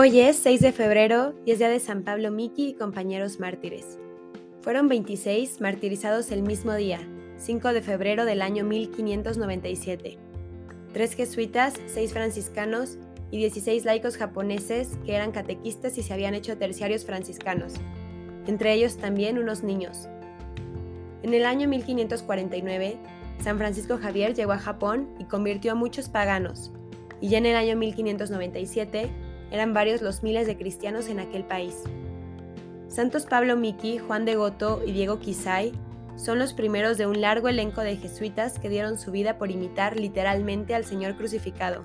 Hoy es 6 de febrero y es día de San Pablo Miki y compañeros mártires. Fueron 26 martirizados el mismo día, 5 de febrero del año 1597. Tres jesuitas, seis franciscanos y 16 laicos japoneses que eran catequistas y se habían hecho terciarios franciscanos, entre ellos también unos niños. En el año 1549, San Francisco Javier llegó a Japón y convirtió a muchos paganos, y ya en el año 1597 eran varios los miles de cristianos en aquel país. Santos Pablo Miki, Juan de Goto y Diego Kisai son los primeros de un largo elenco de jesuitas que dieron su vida por imitar literalmente al Señor crucificado.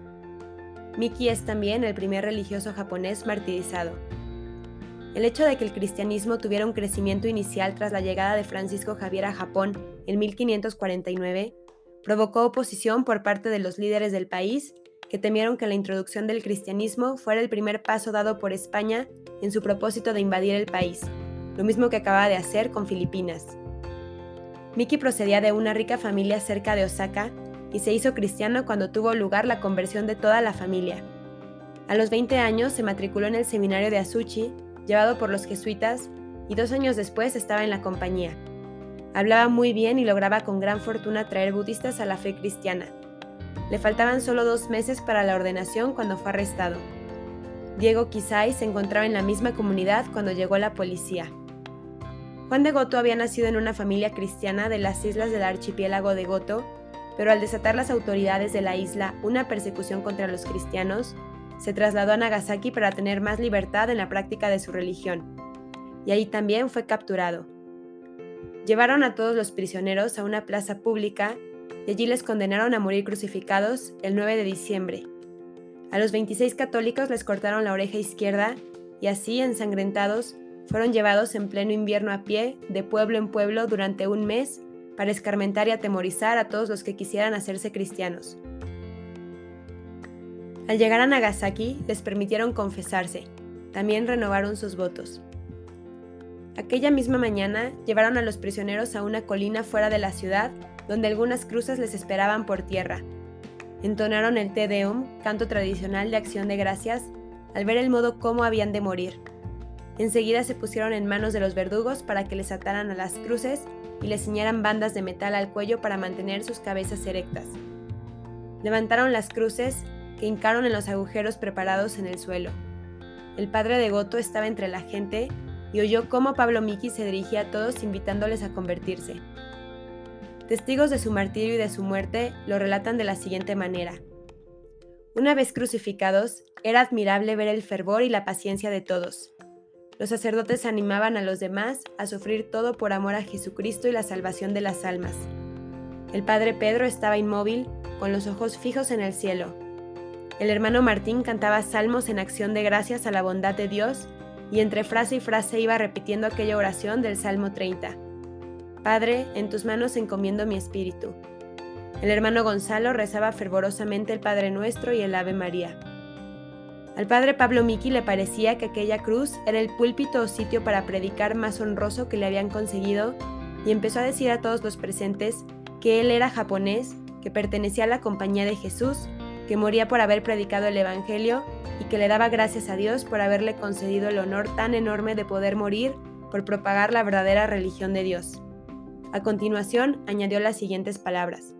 Miki es también el primer religioso japonés martirizado. El hecho de que el cristianismo tuviera un crecimiento inicial tras la llegada de Francisco Javier a Japón en 1549 provocó oposición por parte de los líderes del país que temieron que la introducción del cristianismo fuera el primer paso dado por España en su propósito de invadir el país, lo mismo que acababa de hacer con Filipinas. Miki procedía de una rica familia cerca de Osaka y se hizo cristiano cuando tuvo lugar la conversión de toda la familia. A los 20 años se matriculó en el seminario de Asuchi, llevado por los jesuitas, y dos años después estaba en la compañía. Hablaba muy bien y lograba con gran fortuna traer budistas a la fe cristiana. Le faltaban solo dos meses para la ordenación cuando fue arrestado. Diego Kisai se encontraba en la misma comunidad cuando llegó la policía. Juan de Goto había nacido en una familia cristiana de las islas del archipiélago de Goto, pero al desatar las autoridades de la isla una persecución contra los cristianos, se trasladó a Nagasaki para tener más libertad en la práctica de su religión, y ahí también fue capturado. Llevaron a todos los prisioneros a una plaza pública y allí les condenaron a morir crucificados el 9 de diciembre. A los 26 católicos les cortaron la oreja izquierda y así, ensangrentados, fueron llevados en pleno invierno a pie, de pueblo en pueblo, durante un mes, para escarmentar y atemorizar a todos los que quisieran hacerse cristianos. Al llegar a Nagasaki, les permitieron confesarse. También renovaron sus votos. Aquella misma mañana llevaron a los prisioneros a una colina fuera de la ciudad donde algunas cruces les esperaban por tierra. Entonaron el Te Deum, canto tradicional de acción de gracias, al ver el modo cómo habían de morir. Enseguida se pusieron en manos de los verdugos para que les ataran a las cruces y les ciñeran bandas de metal al cuello para mantener sus cabezas erectas. Levantaron las cruces que hincaron en los agujeros preparados en el suelo. El padre de Goto estaba entre la gente y oyó cómo Pablo Miki se dirigía a todos invitándoles a convertirse. Testigos de su martirio y de su muerte lo relatan de la siguiente manera. Una vez crucificados, era admirable ver el fervor y la paciencia de todos. Los sacerdotes animaban a los demás a sufrir todo por amor a Jesucristo y la salvación de las almas. El padre Pedro estaba inmóvil, con los ojos fijos en el cielo. El hermano Martín cantaba salmos en acción de gracias a la bondad de Dios y entre frase y frase iba repitiendo aquella oración del Salmo 30. Padre, en tus manos encomiendo mi espíritu. El hermano Gonzalo rezaba fervorosamente el Padre Nuestro y el Ave María. Al padre Pablo Miki le parecía que aquella cruz era el púlpito o sitio para predicar más honroso que le habían conseguido y empezó a decir a todos los presentes que él era japonés, que pertenecía a la compañía de Jesús, que moría por haber predicado el Evangelio y que le daba gracias a Dios por haberle concedido el honor tan enorme de poder morir por propagar la verdadera religión de Dios. A continuación, añadió las siguientes palabras.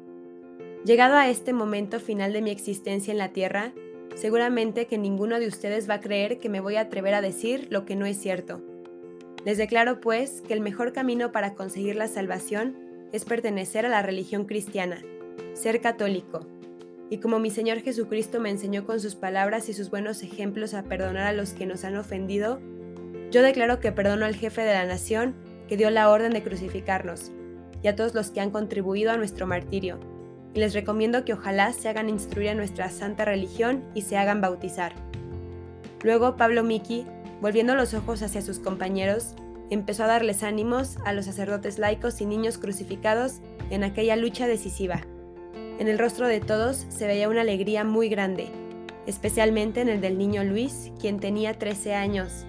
Llegado a este momento final de mi existencia en la Tierra, seguramente que ninguno de ustedes va a creer que me voy a atrever a decir lo que no es cierto. Les declaro, pues, que el mejor camino para conseguir la salvación es pertenecer a la religión cristiana, ser católico. Y como mi Señor Jesucristo me enseñó con sus palabras y sus buenos ejemplos a perdonar a los que nos han ofendido, yo declaro que perdono al jefe de la nación que dio la orden de crucificarnos y a todos los que han contribuido a nuestro martirio, y les recomiendo que ojalá se hagan instruir a nuestra santa religión y se hagan bautizar. Luego Pablo Miki, volviendo los ojos hacia sus compañeros, empezó a darles ánimos a los sacerdotes laicos y niños crucificados en aquella lucha decisiva. En el rostro de todos se veía una alegría muy grande, especialmente en el del niño Luis, quien tenía 13 años.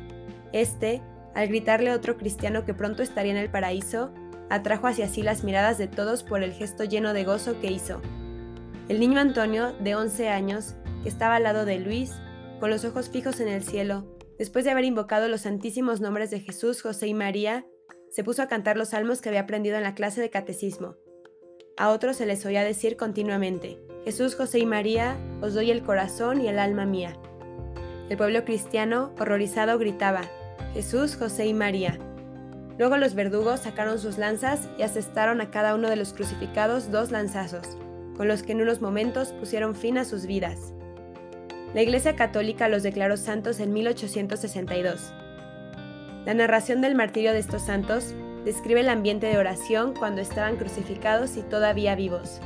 Este, al gritarle a otro cristiano que pronto estaría en el paraíso, atrajo hacia sí las miradas de todos por el gesto lleno de gozo que hizo. El niño Antonio, de 11 años, que estaba al lado de Luis, con los ojos fijos en el cielo, después de haber invocado los santísimos nombres de Jesús, José y María, se puso a cantar los salmos que había aprendido en la clase de catecismo. A otros se les oía decir continuamente, Jesús, José y María, os doy el corazón y el alma mía. El pueblo cristiano, horrorizado, gritaba, Jesús, José y María. Luego los verdugos sacaron sus lanzas y asestaron a cada uno de los crucificados dos lanzazos, con los que en unos momentos pusieron fin a sus vidas. La Iglesia Católica los declaró santos en 1862. La narración del martirio de estos santos describe el ambiente de oración cuando estaban crucificados y todavía vivos.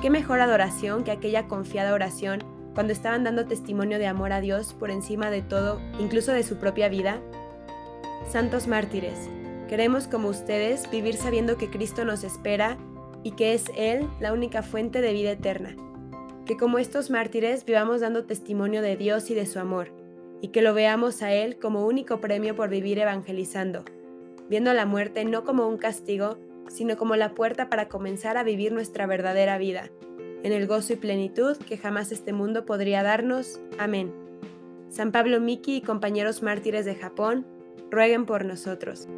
¿Qué mejor adoración que aquella confiada oración cuando estaban dando testimonio de amor a Dios por encima de todo, incluso de su propia vida? Santos mártires, queremos como ustedes vivir sabiendo que Cristo nos espera y que es Él la única fuente de vida eterna. Que como estos mártires vivamos dando testimonio de Dios y de su amor, y que lo veamos a Él como único premio por vivir evangelizando, viendo la muerte no como un castigo, sino como la puerta para comenzar a vivir nuestra verdadera vida, en el gozo y plenitud que jamás este mundo podría darnos. Amén. San Pablo Miki y compañeros mártires de Japón, rueguen por nosotros.